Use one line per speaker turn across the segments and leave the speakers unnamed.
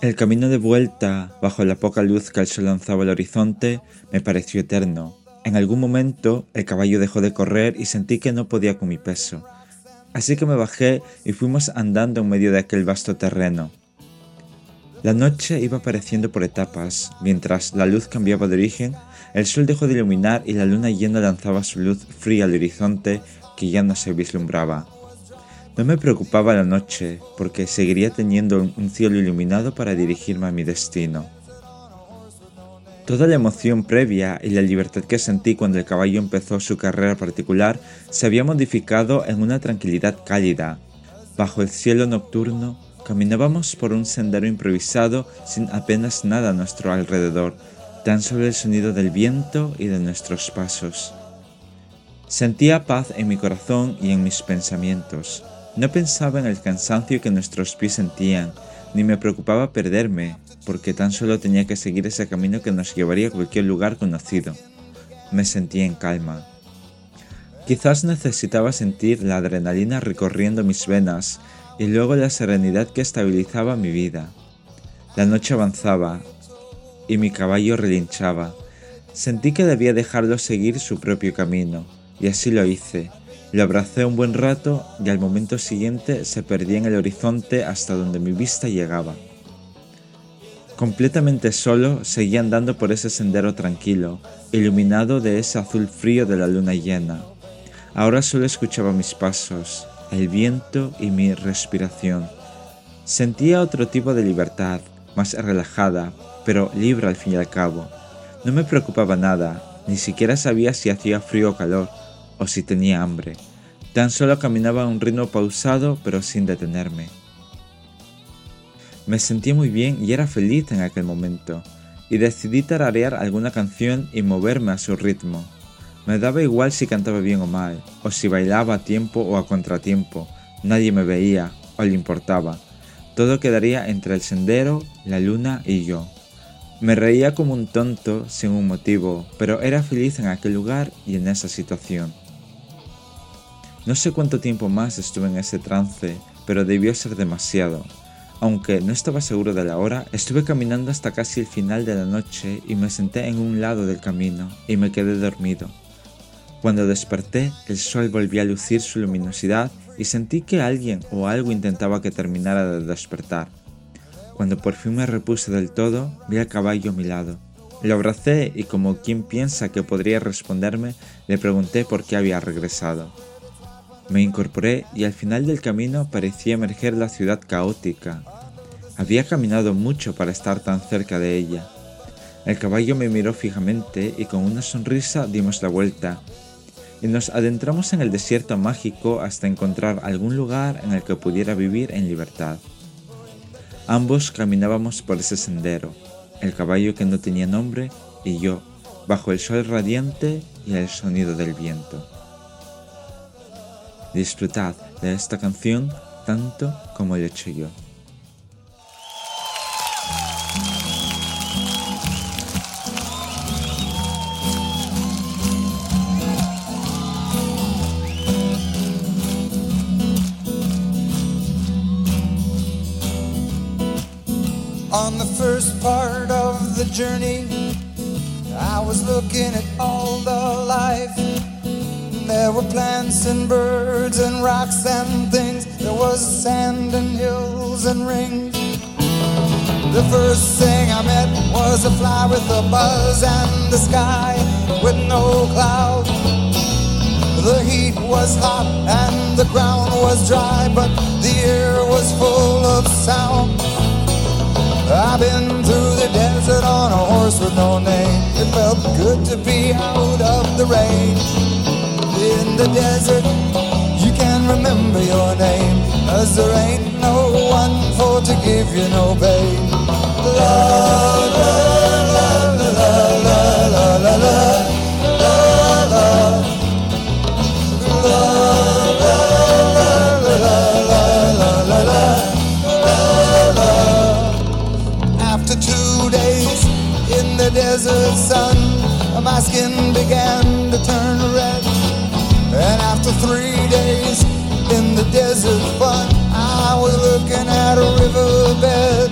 El camino de vuelta, bajo la poca luz que el sol lanzaba al horizonte, me pareció eterno. En algún momento el caballo dejó de correr y sentí que no podía con mi peso. Así que me bajé y fuimos andando en medio de aquel vasto terreno. La noche iba apareciendo por etapas, mientras la luz cambiaba de origen, el sol dejó de iluminar y la luna llena lanzaba su luz fría al horizonte que ya no se vislumbraba. No me preocupaba la noche, porque seguiría teniendo un cielo iluminado para dirigirme a mi destino. Toda la emoción previa y la libertad que sentí cuando el caballo empezó su carrera particular se había modificado en una tranquilidad cálida. Bajo el cielo nocturno, caminábamos por un sendero improvisado sin apenas nada a nuestro alrededor, tan solo el sonido del viento y de nuestros pasos. Sentía paz en mi corazón y en mis pensamientos. No pensaba en el cansancio que nuestros pies sentían, ni me preocupaba perderme, porque tan solo tenía que seguir ese camino que nos llevaría a cualquier lugar conocido. Me sentía en calma. Quizás necesitaba sentir la adrenalina recorriendo mis venas y luego la serenidad que estabilizaba mi vida. La noche avanzaba y mi caballo relinchaba. Sentí que debía dejarlo seguir su propio camino, y así lo hice, lo abracé un buen rato y al momento siguiente se perdía en el horizonte hasta donde mi vista llegaba. Completamente solo seguía andando por ese sendero tranquilo, iluminado de ese azul frío de la luna llena. Ahora solo escuchaba mis pasos, el viento y mi respiración. Sentía otro tipo de libertad, más relajada, pero libre al fin y al cabo. No me preocupaba nada, ni siquiera sabía si hacía frío o calor, o si tenía hambre. Tan solo caminaba a un ritmo pausado pero sin detenerme. Me sentía muy bien y era feliz en aquel momento, y decidí tararear alguna canción y moverme a su ritmo. Me daba igual si cantaba bien o mal, o si bailaba a tiempo o a contratiempo, nadie me veía o le importaba. Todo quedaría entre el sendero, la luna y yo. Me reía como un tonto sin un motivo, pero era feliz en aquel lugar y en esa situación. No sé cuánto tiempo más estuve en ese trance, pero debió ser demasiado. Aunque no estaba seguro de la hora, estuve caminando hasta casi el final de la noche y me senté en un lado del camino y me quedé dormido. Cuando desperté, el sol volvía a lucir su luminosidad y sentí que alguien o algo intentaba que terminara de despertar. Cuando por fin me repuse del todo, vi al caballo a mi lado. Lo abracé y como quien piensa que podría responderme, le pregunté por qué había regresado. Me incorporé y al final del camino parecía emerger la ciudad caótica. Había caminado mucho para estar tan cerca de ella. El caballo me miró fijamente y con una sonrisa dimos la vuelta y nos adentramos en el desierto mágico hasta encontrar algún lugar en el que pudiera vivir en libertad. Ambos caminábamos por ese sendero, el caballo que no tenía nombre y yo, bajo el sol radiante y el sonido del viento. Disfrutad de esta canción tanto como he hecho yo.
On the first part of the journey, I was looking at all There were plants and birds and rocks and things. There was sand and hills and rings. The first thing I met was a fly with a buzz and the sky with no cloud. The heat was hot and the ground was dry, but the air was full of sound. I've been through the desert on a horse with no name. It felt good to be out of the rain in the desert, you can remember your name, as there ain't no one for to give you no pain. La la la la la la la la. three days in the desert, fun. I was looking at a riverbed.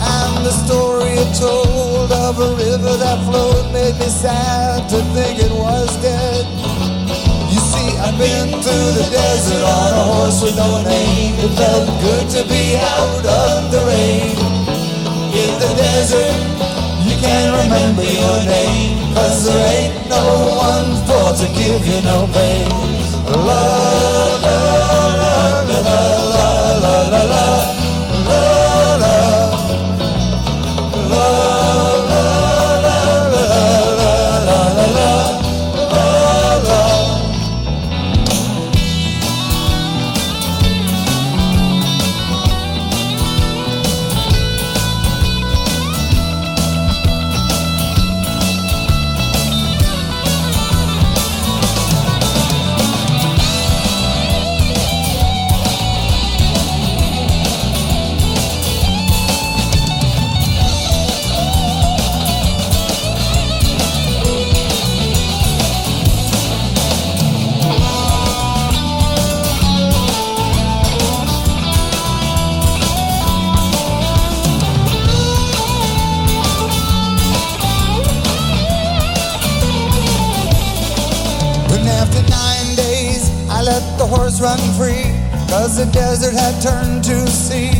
And the story it told of a river that flowed made me sad to think it was dead. You see, I've been through the desert on a horse with no name. It felt good to be out of the rain. In the desert, you can't remember your name, cause there ain't no one for to give you no pain. Love. The horse run free, cause the desert had turned to sea.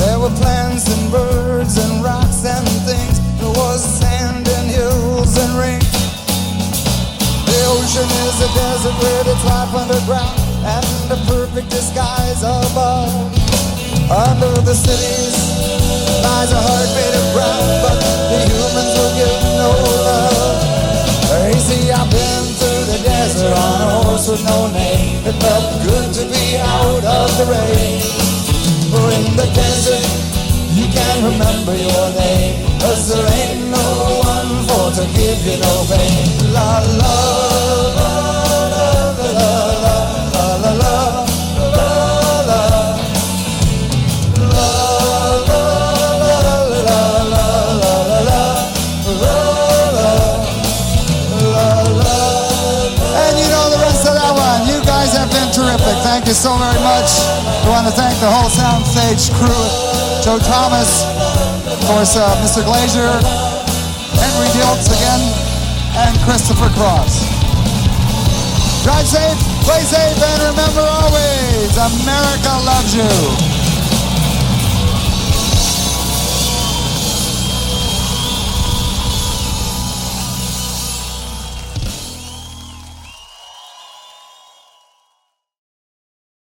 There were plants and birds and rocks and things, there was sand and hills and rain. The ocean is a desert with its life underground and a perfect disguise above. Under the cities lies a heart made of brown, but the humans will give no desert on a horse with no name. It felt good to be out of the rain. For in the desert, you can't remember your name. Cause there ain't no one for to give you no pain. La la la la la la you so very much. I want to thank the whole Soundstage crew. Joe Thomas, of course, uh, Mr. Glazier, Henry Diltz again, and Christopher Cross. Drive safe, play safe, and remember always, America loves you.